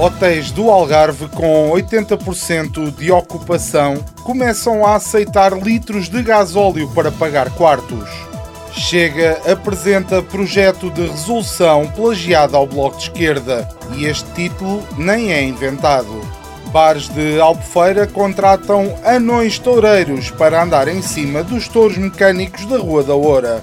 Hotéis do Algarve com 80% de ocupação começam a aceitar litros de gasóleo para pagar quartos. Chega apresenta projeto de resolução plagiado ao Bloco de Esquerda e este título nem é inventado. Bares de Albufeira contratam anões toureiros para andar em cima dos touros mecânicos da Rua da Oura.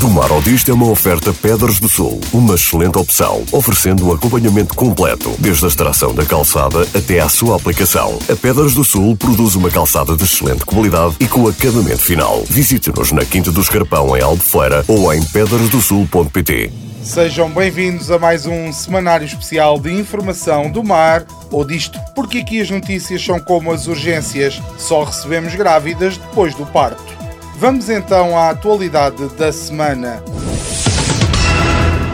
Do Mar ao Disto é uma oferta Pedras do Sul, uma excelente opção, oferecendo um acompanhamento completo, desde a extração da calçada até à sua aplicação. A Pedras do Sul produz uma calçada de excelente qualidade e com acabamento final. Visite-nos na Quinta do Escarpão, em Albufeira, ou em pedrasdosul.pt. Sejam bem-vindos a mais um semanário especial de informação do mar ou disto, porque aqui as notícias são como as urgências, só recebemos grávidas depois do parto. Vamos então à atualidade da semana.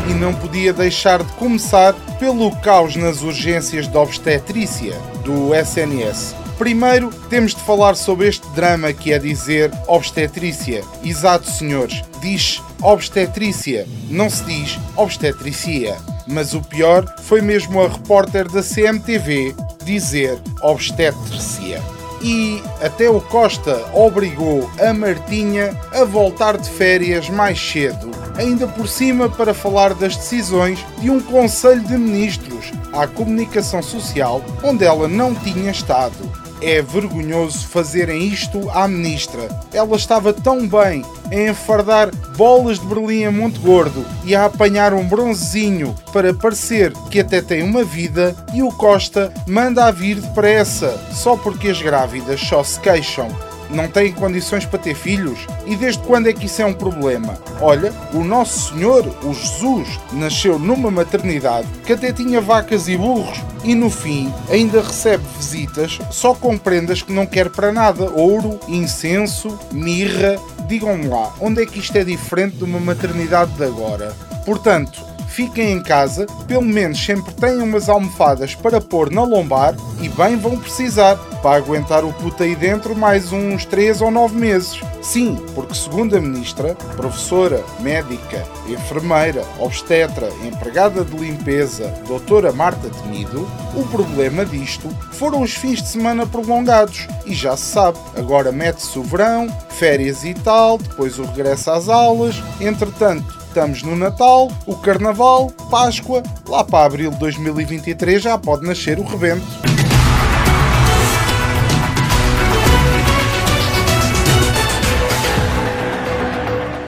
E não podia deixar de começar pelo caos nas urgências de obstetrícia do SNS. Primeiro, temos de falar sobre este drama que é dizer obstetrícia. Exato, senhores, diz obstetrícia, não se diz obstetricia. Mas o pior foi mesmo a repórter da CMTV dizer obstetrícia e até o Costa obrigou a Martinha a voltar de férias mais cedo, ainda por cima para falar das decisões de um Conselho de Ministros à Comunicação Social onde ela não tinha estado. É vergonhoso fazerem isto à ministra. Ela estava tão bem a enfardar bolas de Berlim a Monte Gordo e a apanhar um bronzezinho para parecer que até tem uma vida e o Costa manda a vir depressa só porque as grávidas só se queixam não têm condições para ter filhos? E desde quando é que isso é um problema? Olha, o Nosso Senhor, o Jesus, nasceu numa maternidade que até tinha vacas e burros e no fim ainda recebe visitas só com prendas que não quer para nada: ouro, incenso, mirra. Digam-me lá, onde é que isto é diferente de uma maternidade de agora? Portanto, fiquem em casa, pelo menos sempre tenham umas almofadas para pôr na lombar e bem vão precisar para aguentar o puto aí dentro mais uns 3 ou 9 meses. Sim, porque segundo a ministra, professora, médica, enfermeira, obstetra, empregada de limpeza, doutora Marta Temido, o problema disto foram os fins de semana prolongados e já se sabe, agora mete-se o verão, férias e tal, depois o regresso às aulas, entretanto Estamos no Natal, o Carnaval, Páscoa, lá para abril de 2023 já pode nascer o rebento.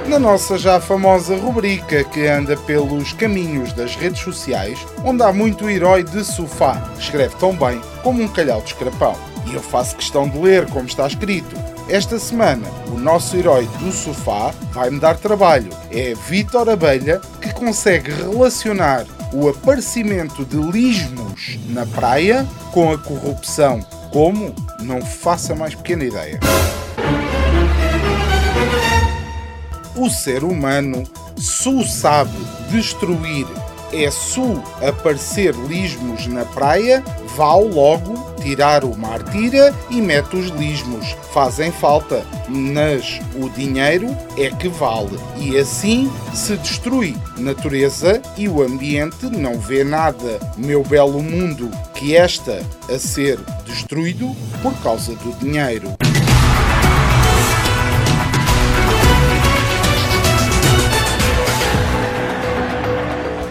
na nossa já famosa rubrica que anda pelos caminhos das redes sociais, onde há muito herói de sofá, escreve tão bem como um calhau de escrapão. E eu faço questão de ler como está escrito. Esta semana, o nosso herói do sofá vai-me dar trabalho. É Vitor Abelha, que consegue relacionar o aparecimento de lismos na praia com a corrupção. Como? Não faça mais pequena ideia. O ser humano, se sabe destruir é su aparecer lismos na praia, vá logo tirar o mar tira e mete os lismos. Fazem falta, mas o dinheiro é que vale. E assim se destrui natureza e o ambiente não vê nada. Meu belo mundo, que esta a ser destruído por causa do dinheiro.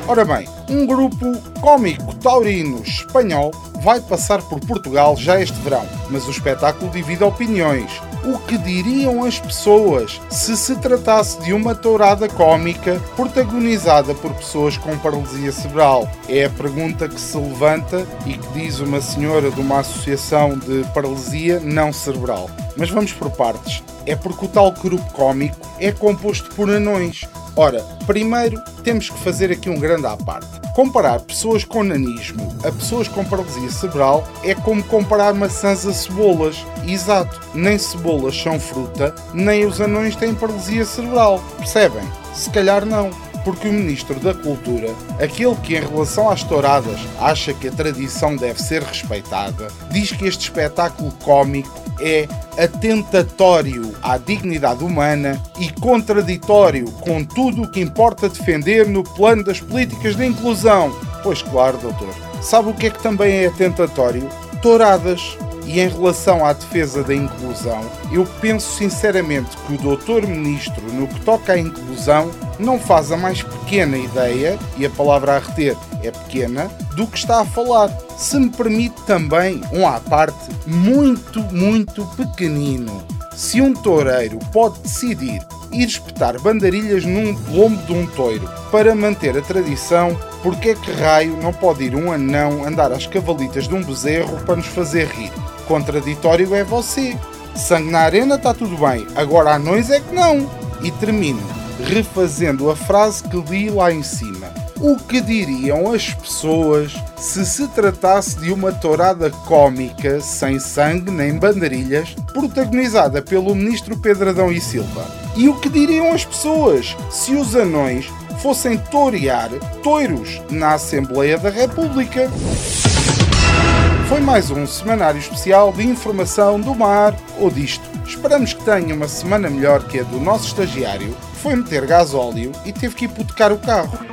Ora bem, um grupo cómico taurino espanhol vai passar por Portugal já este verão, mas o espetáculo divide opiniões. O que diriam as pessoas se se tratasse de uma tourada cómica protagonizada por pessoas com paralisia cerebral? É a pergunta que se levanta e que diz uma senhora de uma associação de paralisia não cerebral. Mas vamos por partes. É porque o tal grupo cómico é composto por anões. Ora, primeiro temos que fazer aqui um grande à parte. Comparar pessoas com nanismo a pessoas com paralisia cerebral é como comparar maçãs a cebolas. Exato, nem cebolas são fruta, nem os anões têm paralisia cerebral. Percebem? Se calhar não porque o Ministro da Cultura, aquele que em relação às touradas acha que a tradição deve ser respeitada, diz que este espetáculo cómico é atentatório à dignidade humana e contraditório com tudo o que importa defender no plano das políticas de inclusão. Pois claro, doutor. Sabe o que é que também é atentatório? Touradas. E em relação à defesa da inclusão, eu penso sinceramente que o doutor Ministro, no que toca à inclusão, não faz a mais pequena ideia, e a palavra a reter é pequena, do que está a falar. Se me permite também um à parte muito, muito pequenino. Se um toureiro pode decidir ir espetar bandarilhas num lombo de um toiro para manter a tradição, porque é que raio não pode ir um anão andar às cavalitas de um bezerro para nos fazer rir? Contraditório é você. Sangue na arena está tudo bem, agora anões é que não. E termino refazendo a frase que li lá em cima. O que diriam as pessoas se se tratasse de uma tourada cômica, sem sangue nem bandarilhas, protagonizada pelo ministro Pedradão e Silva? E o que diriam as pessoas se os anões fossem torear toiros na Assembleia da República? Foi mais um semanário especial de informação do mar ou disto. Esperamos que tenha uma semana melhor que a do nosso estagiário, que foi meter gás óleo e teve que hipotecar o carro.